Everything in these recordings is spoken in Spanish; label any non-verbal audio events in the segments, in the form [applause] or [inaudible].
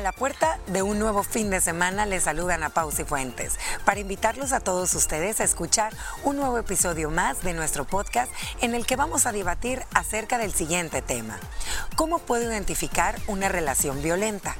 A la puerta de un nuevo fin de semana les saludan a Pausi Fuentes para invitarlos a todos ustedes a escuchar un nuevo episodio más de nuestro podcast en el que vamos a debatir acerca del siguiente tema. ¿Cómo puedo identificar una relación violenta?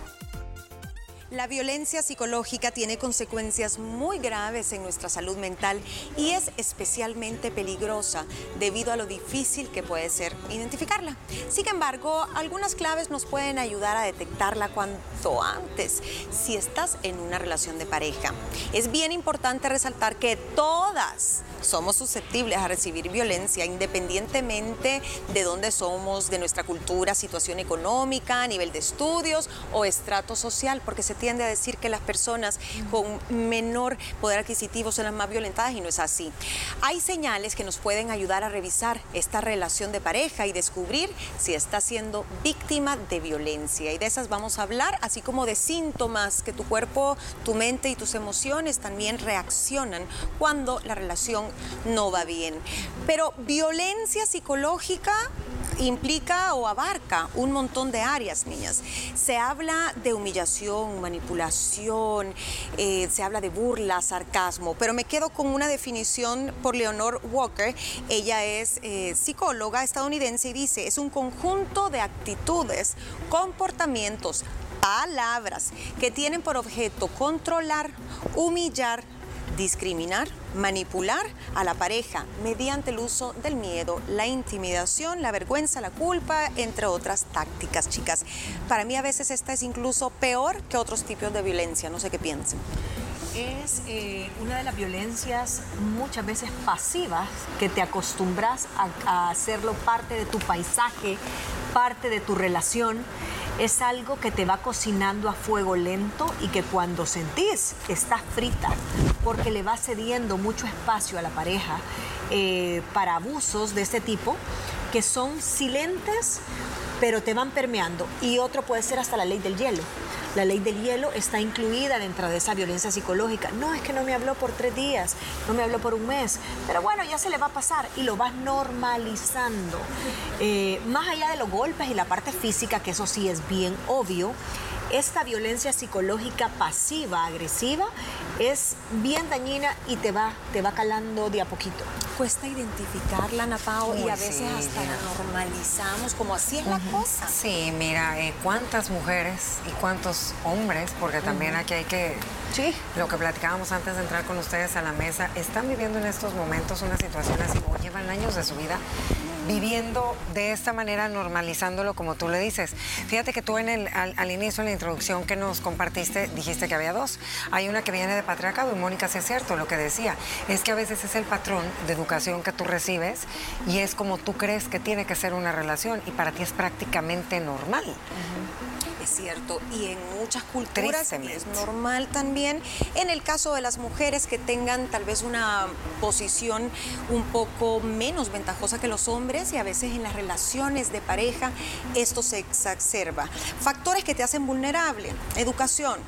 La violencia psicológica tiene consecuencias muy graves en nuestra salud mental y es especialmente peligrosa debido a lo difícil que puede ser identificarla. Sin embargo, algunas claves nos pueden ayudar a detectarla cuanto antes si estás en una relación de pareja. Es bien importante resaltar que todas somos susceptibles a recibir violencia independientemente de dónde somos, de nuestra cultura, situación económica, nivel de estudios o estrato social, porque se tiende a decir que las personas con menor poder adquisitivo son las más violentadas y no es así. Hay señales que nos pueden ayudar a revisar esta relación de pareja y descubrir si está siendo víctima de violencia. Y de esas vamos a hablar, así como de síntomas que tu cuerpo, tu mente y tus emociones también reaccionan cuando la relación no va bien. Pero violencia psicológica implica o abarca un montón de áreas, niñas. Se habla de humillación, manipulación, eh, se habla de burla, sarcasmo, pero me quedo con una definición por Leonor Walker. Ella es eh, psicóloga estadounidense y dice, es un conjunto de actitudes, comportamientos, palabras que tienen por objeto controlar, humillar, discriminar, manipular a la pareja mediante el uso del miedo, la intimidación, la vergüenza, la culpa, entre otras tácticas, chicas. Para mí a veces esta es incluso peor que otros tipos de violencia, no sé qué piensen. Es eh, una de las violencias muchas veces pasivas que te acostumbras a, a hacerlo parte de tu paisaje, parte de tu relación es algo que te va cocinando a fuego lento y que cuando sentís está frita, porque le va cediendo mucho espacio a la pareja eh, para abusos de este tipo que son silentes, pero te van permeando. Y otro puede ser hasta la ley del hielo. La ley del hielo está incluida dentro de esa violencia psicológica. No, es que no me habló por tres días, no me habló por un mes, pero bueno, ya se le va a pasar y lo vas normalizando. Eh, más allá de los golpes y la parte física, que eso sí es bien obvio, esta violencia psicológica pasiva, agresiva, es bien dañina y te va, te va calando de a poquito. Cuesta identificarla, Ana Pao, y a veces hasta la normalizamos, como así es la cosa. Sí, mira, eh, cuántas mujeres y cuántos hombres, porque también aquí hay que, Sí. lo que platicábamos antes de entrar con ustedes a la mesa, están viviendo en estos momentos una situación así, o llevan años de su vida viviendo de esta manera, normalizándolo como tú le dices. Fíjate que tú en el, al, al inicio, en la introducción que nos compartiste, dijiste que había dos. Hay una que viene de patriarcado y Mónica, sí es cierto, lo que decía, es que a veces es el patrón de educación que tú recibes y es como tú crees que tiene que ser una relación y para ti es prácticamente normal. Es cierto, y en muchas culturas es normal también. En el caso de las mujeres que tengan tal vez una posición un poco menos ventajosa que los hombres y a veces en las relaciones de pareja esto se exacerba. Factores que te hacen vulnerable, educación,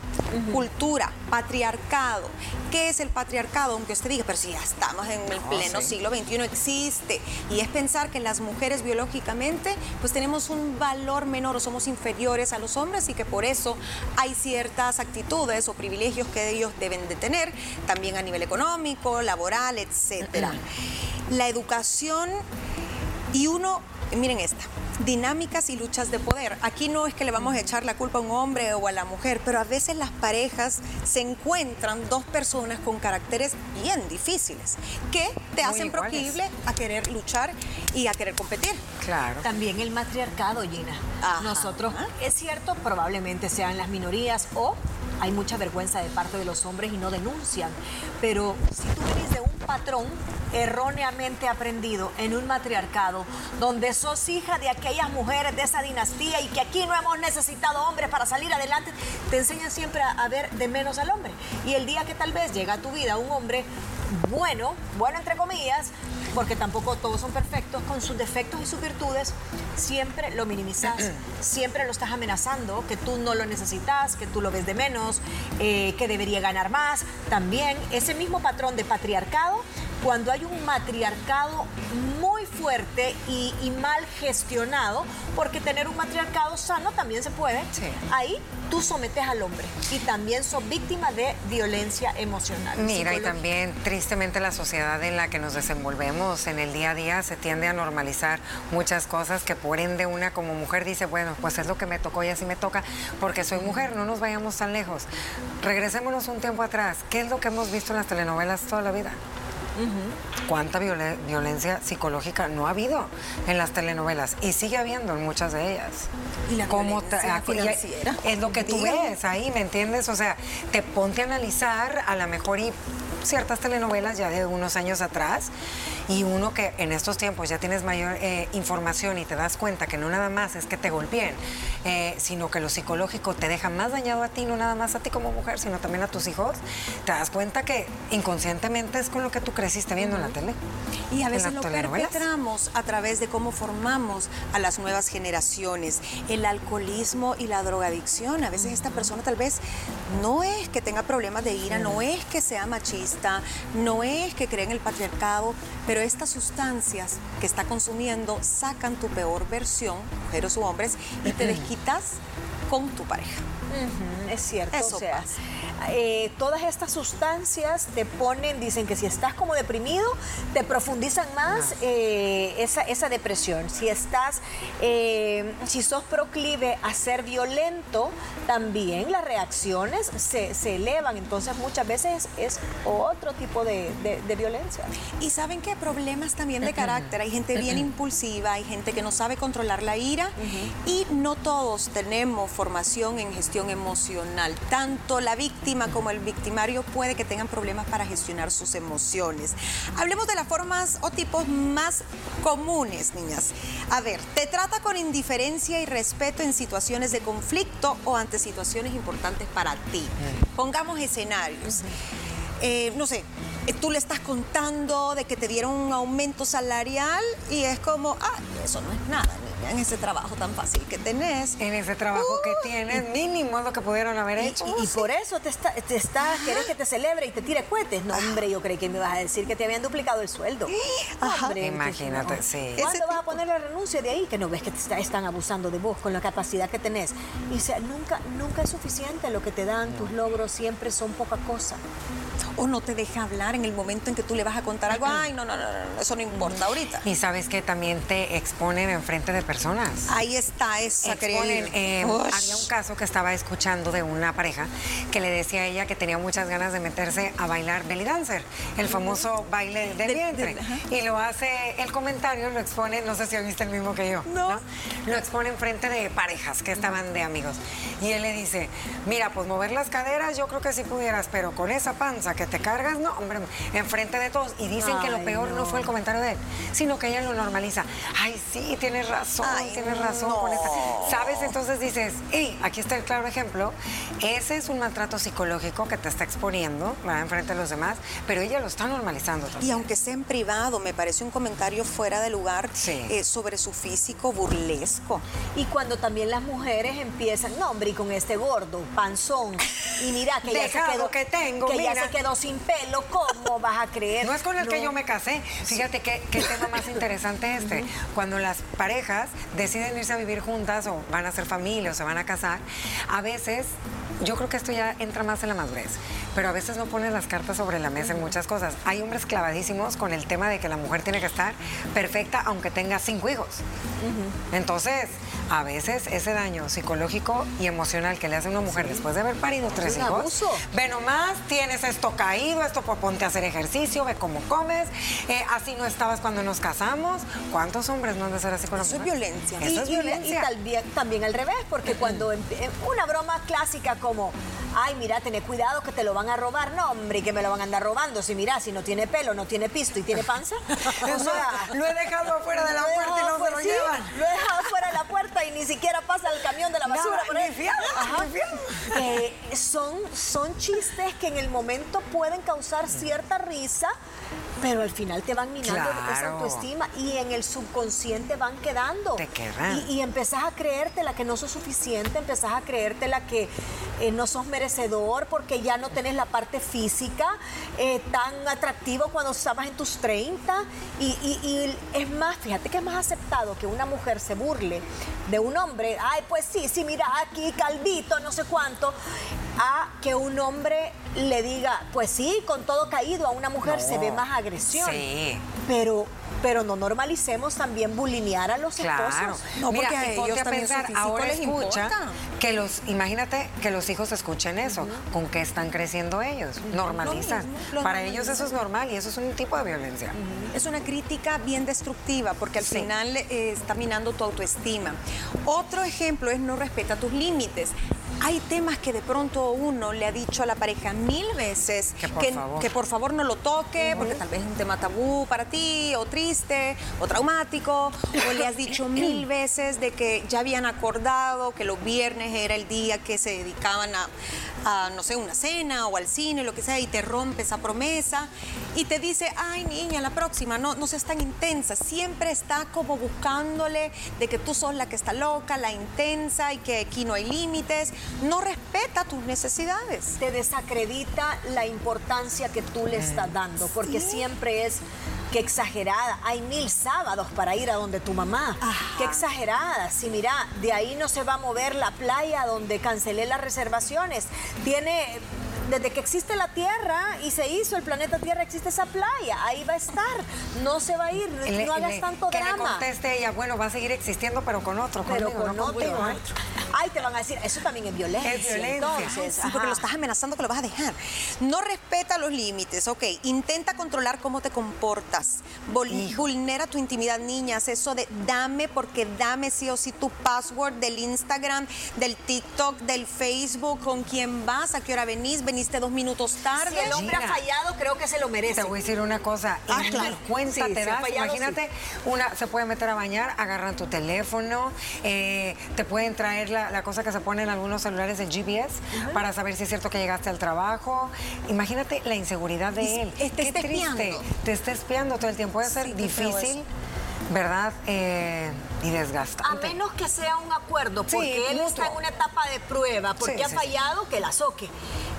cultura, patriarcado. ¿Qué es el patriarcado? Aunque usted diga, pero si ya estamos en el No, pleno sí. siglo XXI, existe. Y es pensar que las mujeres biológicamente pues tenemos un valor menor o somos inferiores a los hombres y que por eso hay ciertas actitudes o privilegios que ellos deben de tener, también a nivel económico, laboral, etcétera. La educación y uno, miren esta, dinámicas y luchas de poder. Aquí no es que le vamos a echar la culpa a un hombre o a la mujer, pero a veces las parejas se encuentran dos personas con caracteres bien difíciles que te Muy hacen proclive a querer luchar y a querer competir. Claro. También el matriarcado, Gina. Ajá. Nosotros, es cierto, probablemente sean las minorías o hay mucha vergüenza de parte de los hombres y no denuncian. Pero si tú venís de un patrón erróneamente aprendido en un matriarcado, donde sos hija de aquellas mujeres de esa dinastía y que aquí no hemos necesitado hombres para salir adelante, te enseñan siempre a, ver de menos al hombre. Y el día que tal vez llega a tu vida un hombre bueno, bueno entre comillas, porque tampoco todos son perfectos, con sus defectos y sus virtudes, siempre lo minimizas, [clears throat] siempre lo estás amenazando, que tú no lo necesitas, que tú lo ves de menos, eh, que debería ganar más. También ese mismo patrón de patriarcado cuando hay un matriarcado muy fuerte y, y mal gestionado, porque tener un matriarcado sano también se puede. Sí. Ahí tú sometes al hombre y también sos víctima de violencia emocional. Mira, y también tristemente la sociedad en la que nos desenvolvemos en el día a día se tiende a normalizar muchas cosas que por ende una como mujer dice, bueno, pues es lo que me tocó y así me toca porque soy mujer, no nos vayamos tan lejos. Regresémonos un tiempo atrás. ¿Qué es lo que hemos visto en las telenovelas toda la vida? ¿Cuánta viole- violencia psicológica no ha habido en las telenovelas? Y sigue habiendo en muchas de ellas. Y la ¿Cómo violencia y- financiera. Es lo que tú ves ahí, ¿me entiendes? O sea, te ponte a analizar a lo mejor y ciertas telenovelas ya de unos años atrás y uno que en estos tiempos ya tienes mayor eh, información y te das cuenta que no nada más es que te golpeen, eh, sino que lo psicológico te deja más dañado a ti, no nada más a ti como mujer, sino también a tus hijos, te das cuenta que inconscientemente es con lo que tú creciste viendo en la tele. Y a veces lo perpetramos a través de cómo formamos a las nuevas generaciones. El alcoholismo y la drogadicción. A veces esta persona tal vez no es que tenga problemas de ira, no es que sea machista, no es que cree en el patriarcado, pero estas sustancias que está consumiendo sacan tu peor versión, mujeres u hombres, y te desquitas con tu pareja. Es cierto. Eso o sea, pasa. Eh, todas estas sustancias te ponen, dicen que si estás como deprimido, te profundizan más eh, esa, esa depresión. Si estás, eh, si sos proclive a ser violento, también las reacciones se, se elevan. Entonces muchas veces es otro tipo de, de- de violencia. Y saben que problemas también de carácter. Hay gente bien impulsiva, hay gente que no sabe controlar la ira y no todos tenemos formación en gestión emocional. Tanto la víctima como el victimario puede que tengan problemas para gestionar sus emociones. Hablemos de las formas o tipos más comunes, niñas. A ver, te trata con indiferencia y respeto en situaciones de conflicto o ante situaciones importantes para ti. Pongamos escenarios eh, no sé, eh, tú le estás contando de que te dieron un aumento salarial y es como, ah, eso no es nada, en ese trabajo tan fácil que tenés. En ese trabajo que tienes, mínimo es lo que pudieron haber Y, hecho. y- y por eso te está, te está, querés que te celebre y te tire cohetes. No, hombre, yo creí que me ibas a decir que te habían duplicado el sueldo. Ajá. Hombre, Imagínate, no. sí. ¿Cuándo vas a poner la renuncia de ahí? Que no ves que te está- están abusando de vos con la capacidad que tenés. Y o sea, nunca, nunca es suficiente lo que te dan, tus logros siempre son poca cosa. O no te deja hablar en el momento en que tú le vas a contar algo, ay, no, no, no, no, eso no importa ahorita. Y sabes que también te exponen enfrente de personas. Ahí está esa Exponen, eh, había un caso que estaba escuchando de una pareja que le decía a ella que tenía muchas ganas de meterse a bailar belly dancer, el famoso baile del vientre. y lo hace, el comentario lo expone, no sé si viste el mismo que yo. No. Lo expone enfrente de parejas que estaban de amigos. Y él le dice, mira, pues mover las caderas yo creo que sí pudieras, pero con esa panza que te cargas, no, hombre, enfrente de todos. Y dicen que lo peor no. no. fue el comentario de él, sino que ella lo normaliza. Ay, sí, tienes razón, Ay, tienes razón no. con esta. ¿Sabes? Entonces dices, hey, aquí está el claro ejemplo. Ese es un maltrato psicológico que te está exponiendo, ¿verdad? Enfrente de los demás, pero ella lo está normalizando. también. Y aunque sea en privado, me parece un comentario fuera de lugar Sí. eh, sobre su físico burlesco. Y cuando también las mujeres empiezan, no, hombre, y con este gordo, panzón, y mira que ya se Dejado quedó, que tengo, que ya se quedó sin pelo, ¿cómo vas a creer? No es con el que yo me casé. Fíjate qué, qué tema más interesante este. Cuando las parejas deciden irse a vivir juntas o van a hacer familia o se van a casar, a veces, yo creo que esto ya entra más en la madurez, pero a veces no ponen las cartas sobre la mesa en muchas cosas. Hay hombres clavadísimos con el tema de que la mujer tiene que estar perfecta aunque tenga cinco hijos. Entonces, a veces ese daño psicológico y emocional que le hace a una mujer después de haber parido tres hijos, abuso. Ve nomás, tienes esto caído, esto por ponte a hacer ejercicio, ve cómo comes, eh, así no estabas cuando nos casamos. ¿Cuántos hombres no han de ser así con la Eso es mujer? violencia. Eso y, es y- violencia. y también, también al revés, porque cuando empe- eh, una broma clásica como, ay, mira, tené cuidado que te lo van a robar, no, hombre, y que me lo van a andar robando, si mira, si no tiene pelo, no tiene pisto y tiene panza. [laughs] o sea, lo he dejado afuera de la puerta y no se lo sí, llevan. Lo he dejado fuera de la puerta y ni siquiera pasa el camión de la basura. Nada, por ahí. ni fiado, Ajá. ni fiado. Eh, son, son chistes que en el momento pueden causar cierta risa, pero al final te van minando esa Claro. autoestima y en el subconsciente van quedando. Te quedan. Y, y empezás a creértela que no sos suficiente, empezás a creértela que eh, no sos merecedor porque ya no tenés la parte física eh, tan atractivo cuando estabas en tus 30. Y, y- y es más, fíjate que es más aceptado que una mujer se burle de un hombre, ay, pues sí, sí, mira, aquí calvito, no sé cuánto, a que un hombre le diga, pues sí, con todo caído, a una mujer se ve más agresión. Sí. Pero, pero no normalicemos también bulinear a los Claro. esposos. No, Mira, porque a ellos a también pensar, ahora les escucha importa. que los, imagínate que los hijos escuchen eso, con qué están creciendo ellos, normalizan. mismo, lo Para ellos normalizan. eso es normal y eso es un tipo de violencia. Es una crítica bien destructiva porque al Sí. final eh, está minando tu autoestima. Otro ejemplo es no respeta tus límites. Hay temas que de pronto uno le ha dicho a la pareja mil veces Que por favor. que por favor no lo toque, porque tal vez es un tema tabú para ti, o triste, o traumático, o le has dicho mil [clears throat] veces de que ya habían acordado que los viernes era el día que se dedicaban a, a, no sé, una cena o al cine, lo que sea, y te rompe esa promesa, y te dice, ay niña, la próxima, no, no seas tan intensa, siempre está como buscándole de que tú sos la que está loca, la intensa, y que aquí no hay límites, no respeta tus necesidades. te desacredita la importancia que tú le estás dando, porque siempre es que exagerada. Hay mil sábados para ir a donde tu mamá. Qué exagerada. Si mira, de ahí no se va a mover la playa donde cancelé las reservaciones. Tiene desde que existe la Tierra y se hizo el planeta Tierra, existe esa playa. Ahí va a estar. No se va a ir. No, Le- no hagas le- tanto que drama. le conteste ella, bueno, va a seguir existiendo, pero con otro, pero conmigo, con no otro. ¿eh? Ay, te van a decir, eso también es violencia. Es violencia. Entonces, Sí, porque lo estás amenazando que lo vas a dejar. No respeta los límites, ok. Intenta controlar cómo te comportas. Vulnera tu intimidad, niñas. Eso de dame, porque dame sí o sí tu password del Instagram, del TikTok, del Facebook, con quién vas, a qué hora venís, veniste dos minutos tarde. Si el hombre Gina. ha fallado, creo que se lo merece. Te voy a decir una cosa, Ah, claro. cuenta Sí, te das, fallado, imagínate, una se puede meter a bañar, agarran tu teléfono, eh, te pueden traer la, la cosa que se pone en algunos celulares, el GPS, para saber si es cierto que llegaste al trabajo. Imagínate la inseguridad de él. te está Qué triste. espiando. Te está espiando todo el tiempo. Puede ser Sí, difícil, ¿verdad? Eh, y A desgastante. menos que sea un acuerdo, Sí, porque él mutuo. está en una etapa de prueba, porque Sí, ha sí, fallado, que la soque,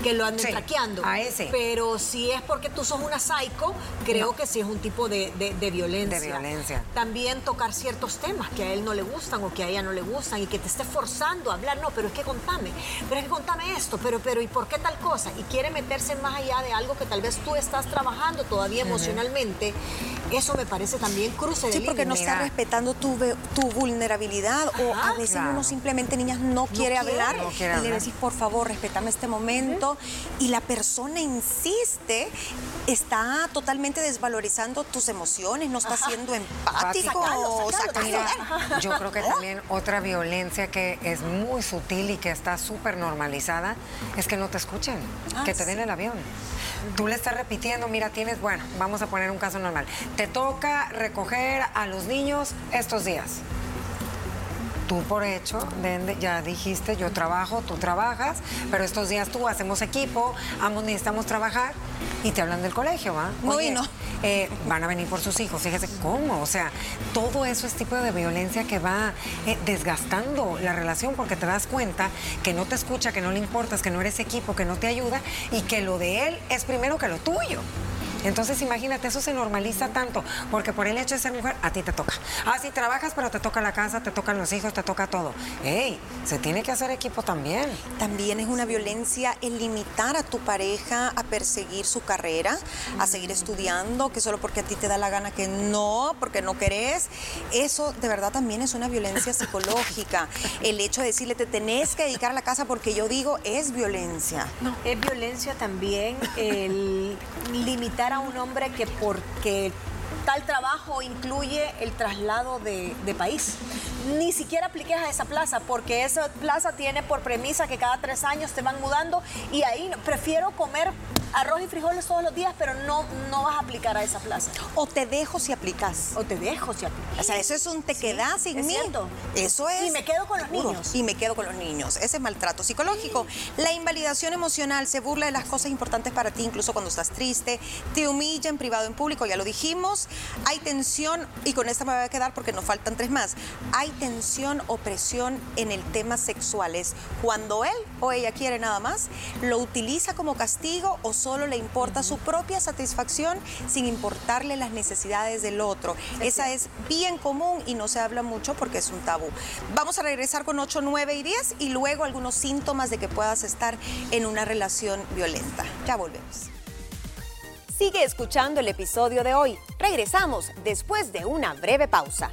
que lo anden traqueando. a ese. Pero si es porque tú sos una psycho, creo No. que sí es un tipo de, de- de violencia. De violencia. También tocar ciertos temas que a él no le gustan o que a ella no le gustan y que te esté forzando a hablar. No, pero es que contame, pero es que contame esto, pero, pero ¿y por qué tal cosa? Y quiere meterse más allá de algo que tal vez tú estás trabajando todavía emocionalmente. Eso me parece también cruce de Sí, porque no está respetando tu, tu vulnerabilidad o a veces claro. uno simplemente, niñas, no quiere hablar no quiere y le decís, por favor, respetame este momento y la persona insiste, está totalmente desvalorizando tus emociones, no está siendo empático. Mira, yo creo que también otra violencia que es muy sutil y que está súper normalizada es que no te escuchen, Ah, que te den el avión. Tú le estás repitiendo, mira, tienes, bueno, vamos a poner un caso normal. Te toca recoger a los niños estos días. Tú por hecho, ya dijiste, yo trabajo, tú trabajas, pero estos días tú hacemos equipo, ambos necesitamos trabajar y te hablan del colegio, ¿va? No, Oye, y no. eh, van a venir por sus hijos. Fíjese cómo, o sea, todo eso es tipo de violencia que va eh, desgastando la relación porque te das cuenta que no te escucha, que no le importas, que no eres equipo, que no te ayuda y que lo de él es primero que lo tuyo. Entonces imagínate, eso se normaliza tanto, porque por el hecho de ser mujer, a ti te toca. Ah, sí, trabajas, pero te toca la casa, te tocan los hijos, te toca todo. ¡Ey! Se tiene que hacer equipo también. También es una violencia el limitar a tu pareja a perseguir su carrera, a seguir estudiando, que solo porque a ti te da la gana que no, porque no querés. Eso de verdad también es una violencia [laughs] psicológica. El hecho de decirle te tenés que dedicar a la casa porque yo digo es violencia. Es violencia también el limitar un hombre que porque tal trabajo incluye el traslado de, de país. Ni siquiera apliques a esa plaza, porque esa plaza tiene por premisa que cada tres años te van mudando y ahí prefiero comer arroz y frijoles todos los días, pero no, no vas a aplicar a esa plaza. O te dejo si aplicas. O te dejo si aplicas. O sea, eso es un te quedas sin es mí. cierto. Eso es. Y me quedo con los niños. Y me quedo con los niños. Ese es maltrato psicológico. La invalidación emocional se burla de las cosas importantes para ti, incluso cuando estás triste. Te humilla en privado, en público, ya lo dijimos. Hay tensión, y con esta me voy a quedar porque nos faltan tres más. Hay tensión o presión en el tema sexual. Es cuando él o ella quiere nada más, lo utiliza como castigo o solo le importa su propia satisfacción sin importarle las necesidades del otro. Esa es bien común y no se habla mucho porque es un tabú. Vamos a regresar con 8, 9 y 10 y luego algunos síntomas de que puedas estar en una relación violenta. Ya volvemos. Sigue escuchando el episodio de hoy. Regresamos después de una breve pausa.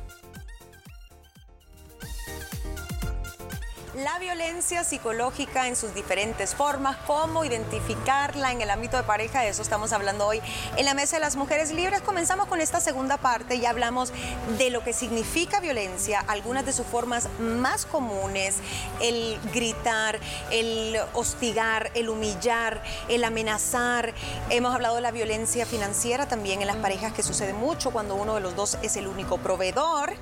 La violencia psicológica en sus diferentes formas, cómo identificarla en el ámbito de pareja, de eso estamos hablando hoy en la Mesa de las Mujeres Libres. Comenzamos con esta segunda parte y hablamos de lo que significa violencia, algunas de sus formas más comunes, el gritar, el hostigar, el humillar, el amenazar. Hemos hablado de la violencia financiera también en las parejas que sucede mucho cuando uno de los dos es el único proveedor.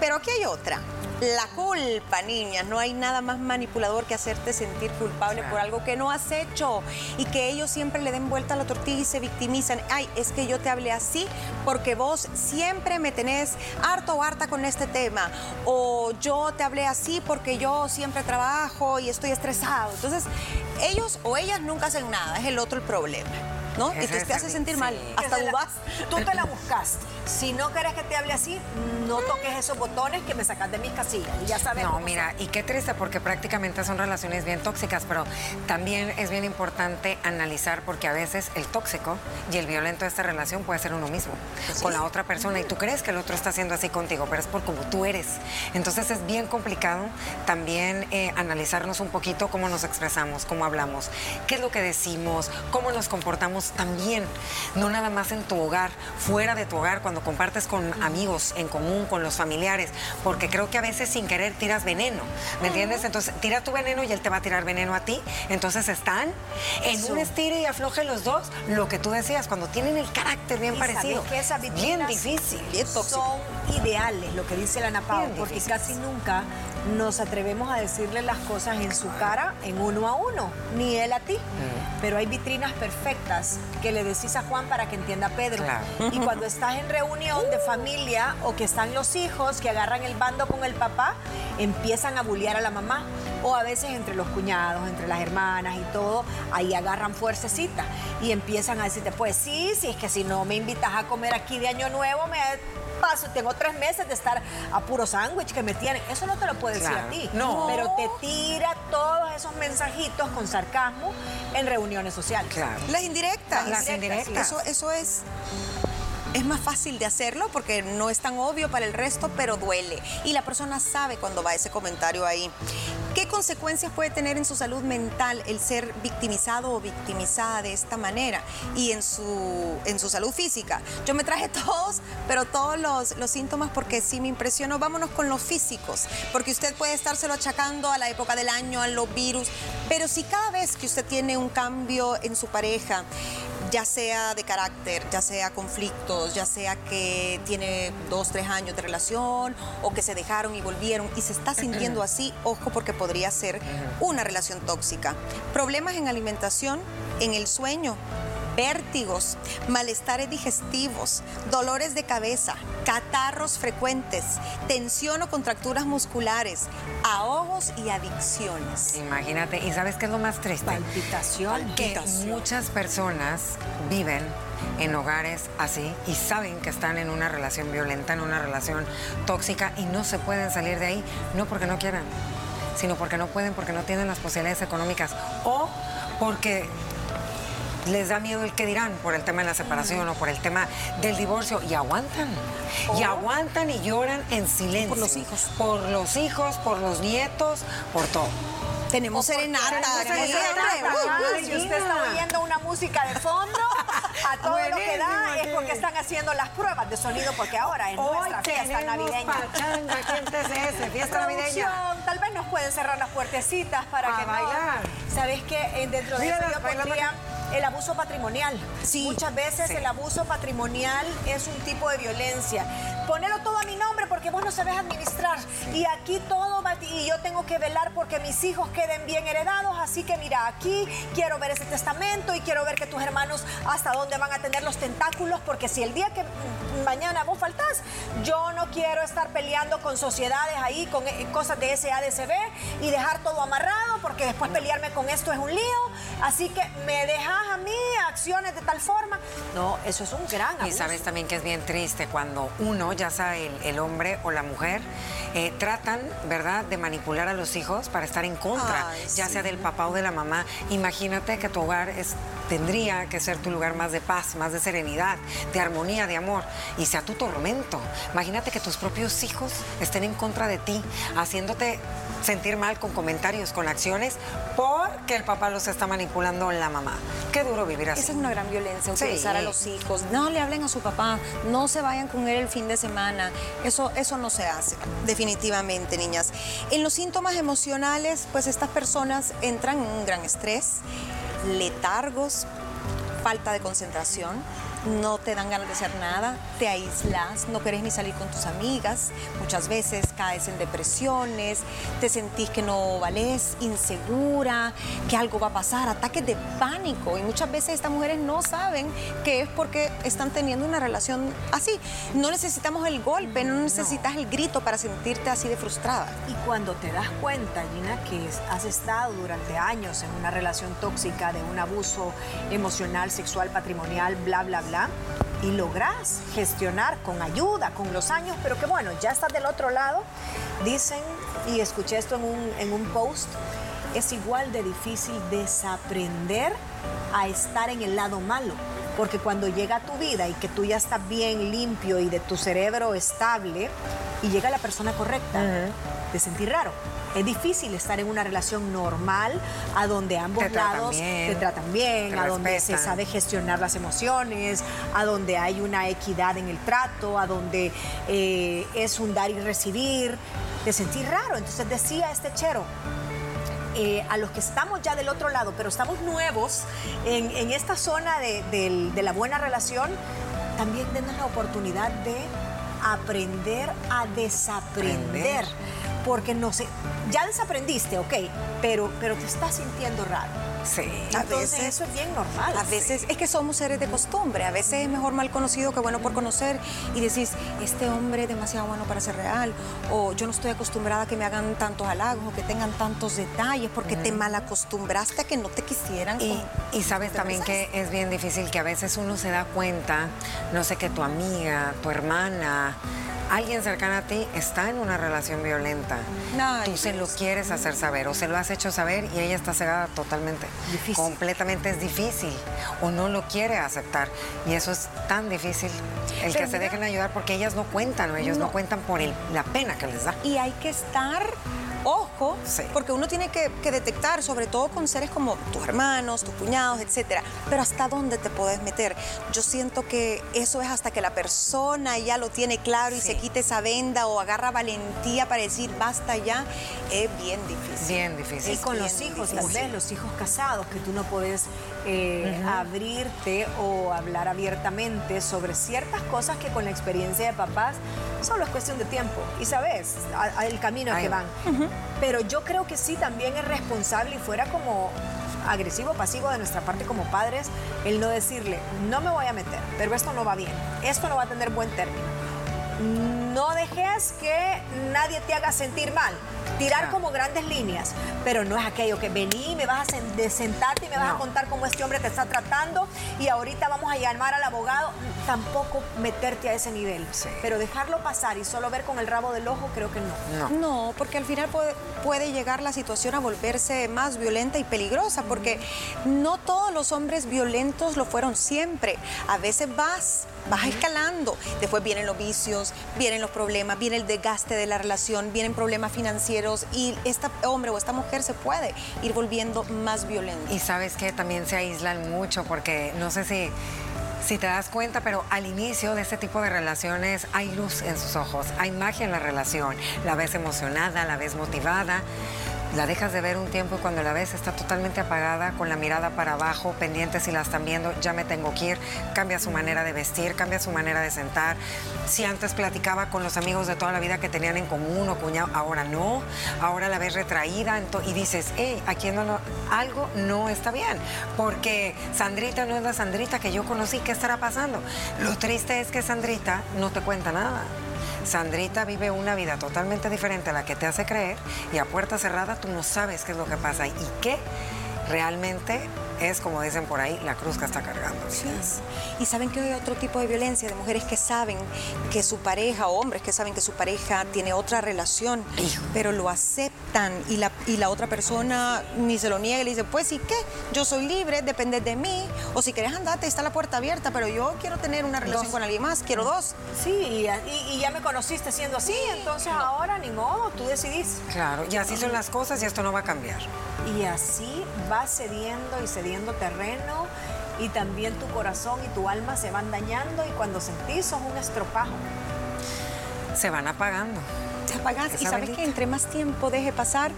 Pero aquí hay otra. La culpa, niñas. No hay nada más manipulador que hacerte sentir culpable por algo que no has hecho y que ellos siempre le den vuelta a la tortilla y se victimizan. Ay, es que yo te hablé así porque vos siempre me tenés harto o harta con este tema. O yo te hablé así porque yo siempre trabajo y estoy estresado. Entonces, ellos o ellas nunca hacen nada. Es el otro el problema. ¿No? Es te hace sentir sí. mal. Hasta la- dudas. Tú te la buscaste. Si no querés que te hable así, no toques esos botones que me sacas de mis casillas. Y ya sabes. No, cómo mira, y qué triste porque prácticamente son relaciones bien tóxicas, pero también es bien importante analizar porque a veces el tóxico y el violento de esta relación puede ser uno mismo, con la otra persona, y tú crees que el otro está haciendo así contigo, pero es por como tú eres. Entonces es bien complicado también eh, analizarnos un poquito cómo nos expresamos, cómo hablamos, qué es lo que decimos, cómo nos comportamos también, no nada más en tu hogar, fuera de tu hogar, cuando compartes con amigos en común, con los familiares, porque creo que a veces sin querer tiras veneno, ¿me entiendes? Entonces tira tu veneno y él te va a tirar veneno a ti. Entonces están en un estire y afloje los dos, lo que tú decías, cuando tienen el carácter bien Y parecido. que esas bien difícil. Bien tóxico. son ideales, lo que dice la Ana Pao, Bien porque casi nunca nos atrevemos a decirle las cosas en su cara, en uno a uno, ni él a ti. Mm. Pero hay vitrinas perfectas que le decís a Juan para que entienda a Pedro. Claro. Y cuando estás en reunión de familia o que están los hijos que agarran el bando con el papá, empiezan a bullear a la mamá. O a veces entre los cuñados, entre las hermanas y todo, ahí agarran fuercecita y empiezan a decirte, pues sí, si es que si no me invitas a comer aquí de Año Nuevo, me paso, tengo tres meses de estar a puro sándwich que me tienen. Eso no te lo puede decir a ti. No. Pero te tira todos esos mensajitos con sarcasmo en reuniones sociales. Claro. Las indirectas. Las indirectas. Eso, eso es. Es más fácil de hacerlo porque no es tan obvio para el resto, pero duele. Y la persona sabe cuando va ese comentario ahí. ¿Qué consecuencias puede tener en su salud mental el ser victimizado o victimizada de esta manera? Y en su, en su salud física. Yo me traje [laughs] todos, pero todos los, los síntomas porque sí me impresionó. Vámonos con los físicos, porque usted puede estárselo achacando a la época del año, a los virus, pero si cada vez que usted tiene un cambio en su pareja, ya sea de carácter, ya sea conflictos, ya sea que tiene dos, tres años de relación o que se dejaron y volvieron y se está sintiendo así, ojo porque podría ser una relación tóxica. Problemas en alimentación, en el sueño, vértigos, malestares digestivos, dolores de cabeza, catarros frecuentes, tensión o contracturas musculares, ahogos y adicciones. Imagínate, ¿y sabes qué es lo más triste? Palpitación. que muchas personas viven en hogares así y saben que están en una relación violenta, en una relación tóxica y no se pueden salir de ahí, no porque no quieran, sino porque no pueden, porque no tienen las posibilidades económicas o porque les da miedo el que dirán por el tema de la separación o por el tema del divorcio y aguantan. Y aguantan y lloran en silencio. Por los hijos. Por los hijos, por los nietos, por todo. Tenemos serenata. Tenemos aquí, serenata. hombre. Uy, Ay, uy, y usted está oyendo una música de fondo. a todo lo que da es porque están haciendo las pruebas de sonido, porque ahora es nuestra fiesta navideña. Pachanga, ¿quién te ese? Fiesta navideña. Tal vez nos pueden cerrar las puertecitas para A que bailar. No. ¿Sabes qué? Dentro de eso yo el abuso patrimonial. Sí. Muchas veces Sí. el abuso patrimonial es un tipo de violencia. Ponelo todo a mi nombre porque vos no sabes administrar. Y aquí todo va y yo tengo que velar porque mis hijos queden bien heredados. Así que mira, aquí quiero ver ese testamento y quiero ver que tus hermanos hasta dónde van a tener los tentáculos. Porque si el día que mañana vos faltás, yo no quiero estar peleando con sociedades ahí, con eh, cosas de SADCB y dejar todo amarrado porque después pelearme con esto es un lío. Así que me dejas a mí acciones de tal forma. No, eso es un gran Y abuso. sabes también que es bien triste cuando uno, ya sea el, el hombre o la mujer, eh, tratan, ¿verdad?, de manipular a los hijos para estar en contra, Ay, ya sea del papá o de la mamá. Imagínate que tu hogar es, tendría que ser tu lugar más de paz, más de serenidad, de armonía, de amor, y sea tu tormento. Imagínate que tus propios hijos estén en contra de ti, haciéndote sentir mal con comentarios, con acciones, porque el papá los está manipulando la mamá. Qué duro vivir así. Esa es una gran violencia, Sí. utilizar a los hijos. No le hablen a su papá, no se vayan con él el fin de semana. Eso, eso no se hace, definitivamente, niñas. En los síntomas emocionales, pues estas personas entran en un gran estrés, letargos, falta de concentración, no te dan ganas de hacer nada, te aíslas, no querés ni salir con tus amigas, muchas veces caes en depresiones, te sentís que no valés, insegura, que algo va a pasar, ataques de pánico y muchas veces estas mujeres no saben que es porque están teniendo una relación así. No necesitamos el golpe, no necesitas el grito para sentirte así de frustrada. Y cuando te das cuenta, Gina, que has estado durante años en una relación tóxica, de un abuso emocional, sexual, patrimonial, bla, bla, bla, y logras gestionar con ayuda, con los años, pero que bueno, ya estás del otro lado, dicen, y escuché esto en un, en un post, es igual de difícil desaprender a estar en el lado malo. Porque cuando llega a tu vida y que tú ya estás bien limpio y de tu cerebro estable y llega la persona correcta, te sentís raro. Es difícil estar en una relación normal a donde ambos Te lados bien, te tratan bien, te a donde se sabe gestionar las emociones, a donde hay una equidad en el trato, a donde eh, es un dar y recibir. Te sentís raro. Entonces decía este chero, eh, a los que estamos ya del otro lado, pero estamos nuevos en, en esta zona de, del- de la buena relación, también denos la oportunidad de aprender a desaprender. Aprender. Porque no sé, ya desaprendiste, ok, pero, pero te estás sintiendo raro. Sí. A Entonces veces- eso es bien normal. A veces es que somos seres de costumbre, a veces es mejor mal conocido que bueno por conocer y decís, este hombre es demasiado bueno para ser real, o yo no estoy acostumbrada a que me hagan tantos halagos o que tengan tantos detalles porque te mal acostumbraste a que no te quisieran. Y, sabes también que es bien difícil que a veces uno se da cuenta, no sé, que tu amiga, tu hermana, alguien cercano a ti está en una relación violenta. Ay, Tú se lo Dios. quieres hacer saber o se lo has hecho saber y ella está cegada totalmente. Difícil. Completamente es difícil o no lo quiere aceptar. Y eso es tan difícil, el Pero que se dejen ayudar porque ellas no cuentan o ellos no, No. cuentan por el- la pena que les da. Y hay que estar ojo, Sí. porque uno tiene que, que detectar, sobre todo con seres como tus hermanos, tus cuñados, etcétera. Pero hasta dónde te puedes meter. Yo siento que eso es hasta que la persona ya lo tiene claro y se quite esa venda o agarra valentía para decir basta ya, es bien difícil. Bien difícil. Y con los hijos, difícil. tal vez los hijos casados, que tú no puedes eh, abrirte o hablar abiertamente sobre ciertas cosas que con la experiencia de papás solo es cuestión de tiempo. Y sabes, el camino que va. van. Pero yo creo que sí también es responsable y fuera como agresivo, pasivo de nuestra parte como padres, el no decirle, no me voy a meter, pero esto no va bien, esto no va a tener buen término. No dejes que nadie te haga sentir mal. Tirar Claro. como grandes líneas, pero no es aquello que vení, me vas a sentarte y me vas a contar cómo este hombre te está tratando y ahorita vamos a llamar al abogado. Tampoco meterte a ese nivel, Sí. pero dejarlo pasar y solo ver con el rabo del ojo, creo que no. No. No, porque al final puede, puede llegar la situación a volverse más violenta y peligrosa, porque no todos los hombres violentos lo fueron siempre. A veces vas, vas escalando, después vienen los vicios, vienen los problemas, viene el desgaste de la relación, vienen problemas financieros y este hombre o esta mujer se puede ir volviendo más violento. Y sabes que también se aíslan mucho porque no sé si, Si te das cuenta, pero al inicio de este tipo de relaciones hay luz en sus ojos, hay magia en la relación, la ves emocionada, la ves motivada la dejas de ver un tiempo y cuando la ves está totalmente apagada, con la mirada para abajo, pendiente si la están viendo, ya me tengo que ir, cambia su manera de vestir, cambia su manera de sentar. Si antes platicaba con los amigos de toda la vida que tenían en común o cuñado, ahora no, ahora la ves retraída y dices, hey, aquí no, algo no está bien, porque Sandrita no es la Sandrita que yo conocí, ¿qué estará pasando? Lo triste es que Sandrita no te cuenta nada. Sandrita vive una vida totalmente diferente a la que te hace creer y a puerta cerrada tú no sabes qué es lo que pasa y qué realmente es, como dicen por ahí, la cruz que está cargando. Y saben que hay otro tipo de violencia, de mujeres que saben que su pareja, o hombres que saben que su pareja tiene otra relación, pero lo aceptan y la, y la otra persona ni se lo niega y le dice, pues sí qué, yo soy libre, depende de mí, o si quieres andarte, está la puerta abierta, pero yo quiero tener una relación con alguien más, quiero dos. Sí, y, ya me conociste siendo así, entonces ahora ni modo, tú decidís. Claro, y así son las cosas y esto no va a cambiar. Y así va cediendo y cediendo terreno y también tu corazón y tu alma se van dañando y cuando sentís sos un estropajo. Se van apagando. Se apagan y sabes que entre más tiempo deje pasar,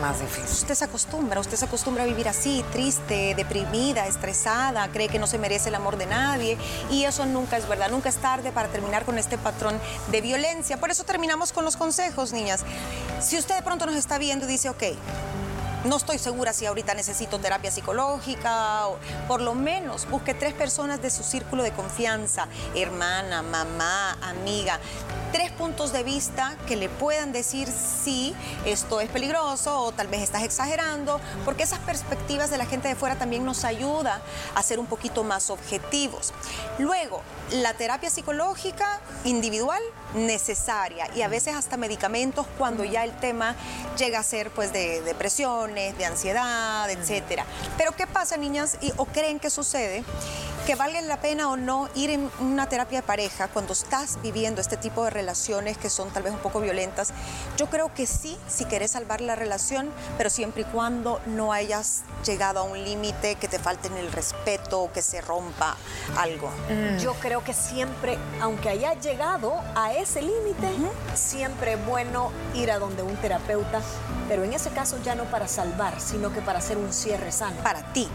más difícil. Usted se acostumbra, usted se acostumbra a vivir así, triste, deprimida, estresada, cree que no se merece el amor de nadie y eso nunca es verdad, nunca es tarde para terminar con este patrón de violencia. Por eso terminamos con los consejos, niñas. Si usted de pronto nos está viendo y dice, ok, no estoy segura si ahorita necesito terapia psicológica, o por lo menos busque tres personas de su círculo de confianza, hermana, mamá, amiga, tres puntos de vista que le puedan decir si esto es peligroso o tal vez estás exagerando, porque esas perspectivas de la gente de fuera también nos ayuda a ser un poquito más objetivos. Luego, la terapia psicológica individual necesaria y a veces hasta medicamentos cuando ya el tema llega a ser pues de depresiones, de ansiedad, etcétera. Pero ¿qué pasa, niñas? ¿O creen que sucede? Que vale la pena o no ir en una terapia de pareja cuando estás viviendo este tipo de relaciones que son tal vez un poco violentas. Yo creo que sí, si querés salvar la relación, pero siempre y cuando no hayas llegado a un límite que te falte en el respeto que se rompa algo. Mm. Yo creo que siempre, aunque haya llegado a ese límite, siempre es bueno ir a donde un terapeuta, pero en ese caso ya no para salvar, sino que para hacer un cierre sano. Para ti,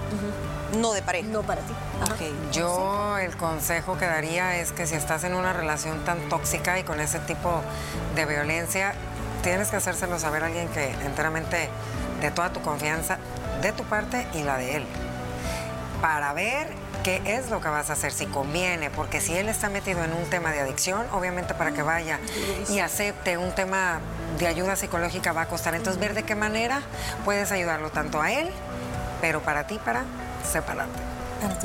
no de pareja. No para ti. Yo el consejo que daría es que si estás en una relación tan tóxica y con ese tipo de violencia, tienes que hacérselo saber a alguien que enteramente de toda tu confianza, de tu parte y la de él, para ver qué es lo que vas a hacer, si conviene, porque si él está metido en un tema de adicción, obviamente para que vaya y acepte un tema de ayuda psicológica va a costar. Entonces, ver de qué manera puedes ayudarlo tanto a él, pero para ti, para separarte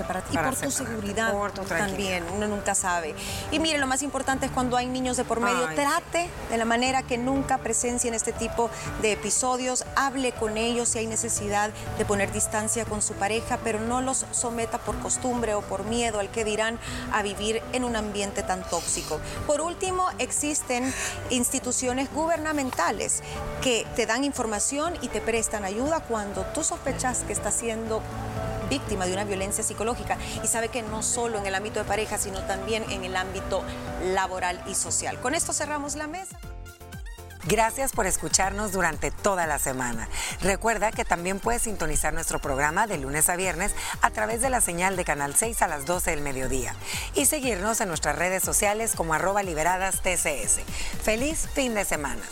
para ti. y por tu seguridad también, uno nunca sabe. Y mire, lo más importante es cuando hay niños de por medio, trate de la manera que nunca presencien este tipo de episodios, hable con ellos si hay necesidad de poner distancia con su pareja, pero no los someta por costumbre o por miedo al que dirán a vivir en un ambiente tan tóxico. Por último, existen instituciones gubernamentales que te dan información y te prestan ayuda cuando tú sospechas que está siendo víctima de una violencia psicológica y sabe que no solo en el ámbito de pareja, sino también en el ámbito laboral y social. Con esto cerramos la mesa. Gracias por escucharnos durante toda la semana. Recuerda que también puedes sintonizar nuestro programa de lunes a viernes a través de la señal de Canal 6 a las 12 del mediodía y seguirnos en nuestras redes sociales como arroba liberadas TCS. Feliz fin de semana.